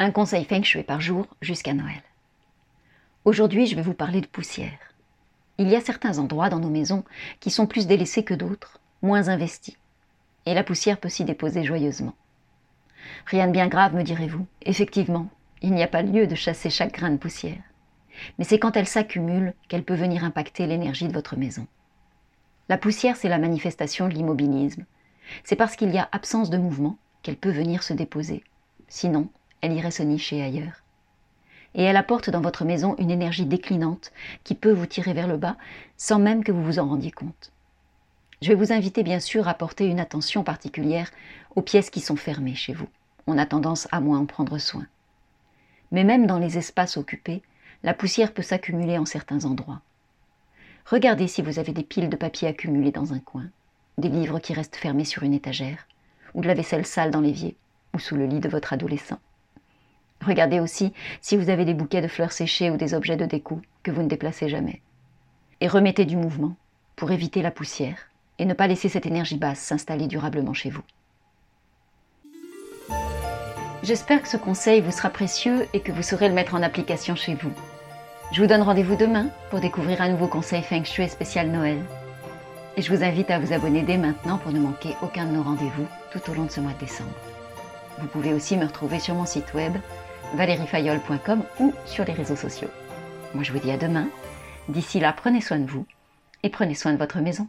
Un conseil feng shui par jour jusqu'à Noël. Aujourd'hui, je vais vous parler de poussière. Il y a certains endroits dans nos maisons qui sont plus délaissés que d'autres, moins investis. Et la poussière peut s'y déposer joyeusement. Rien de bien grave, me direz-vous. Effectivement, il n'y a pas lieu de chasser chaque grain de poussière. Mais c'est quand elle s'accumule qu'elle peut venir impacter l'énergie de votre maison. La poussière, c'est la manifestation de l'immobilisme. C'est parce qu'il y a absence de mouvement qu'elle peut venir se déposer. Sinon, elle irait se nicher ailleurs. Et elle apporte dans votre maison une énergie déclinante qui peut vous tirer vers le bas sans même que vous vous en rendiez compte. Je vais vous inviter bien sûr à porter une attention particulière aux pièces qui sont fermées chez vous. On a tendance à moins en prendre soin. Mais même dans les espaces occupés, la poussière peut s'accumuler en certains endroits. Regardez si vous avez des piles de papier accumulées dans un coin, des livres qui restent fermés sur une étagère, ou de la vaisselle sale dans l'évier, ou sous le lit de votre adolescent. Regardez aussi si vous avez des bouquets de fleurs séchées ou des objets de déco que vous ne déplacez jamais. Et remettez du mouvement pour éviter la poussière et ne pas laisser cette énergie basse s'installer durablement chez vous. J'espère que ce conseil vous sera précieux et que vous saurez le mettre en application chez vous. Je vous donne rendez-vous demain pour découvrir un nouveau conseil Feng Shui spécial Noël. Et je vous invite à vous abonner dès maintenant pour ne manquer aucun de nos rendez-vous tout au long de ce mois de décembre. Vous pouvez aussi me retrouver sur mon site web valeriefayol.com ou sur les réseaux sociaux. Moi je vous dis à demain. D'ici là, prenez soin de vous et prenez soin de votre maison.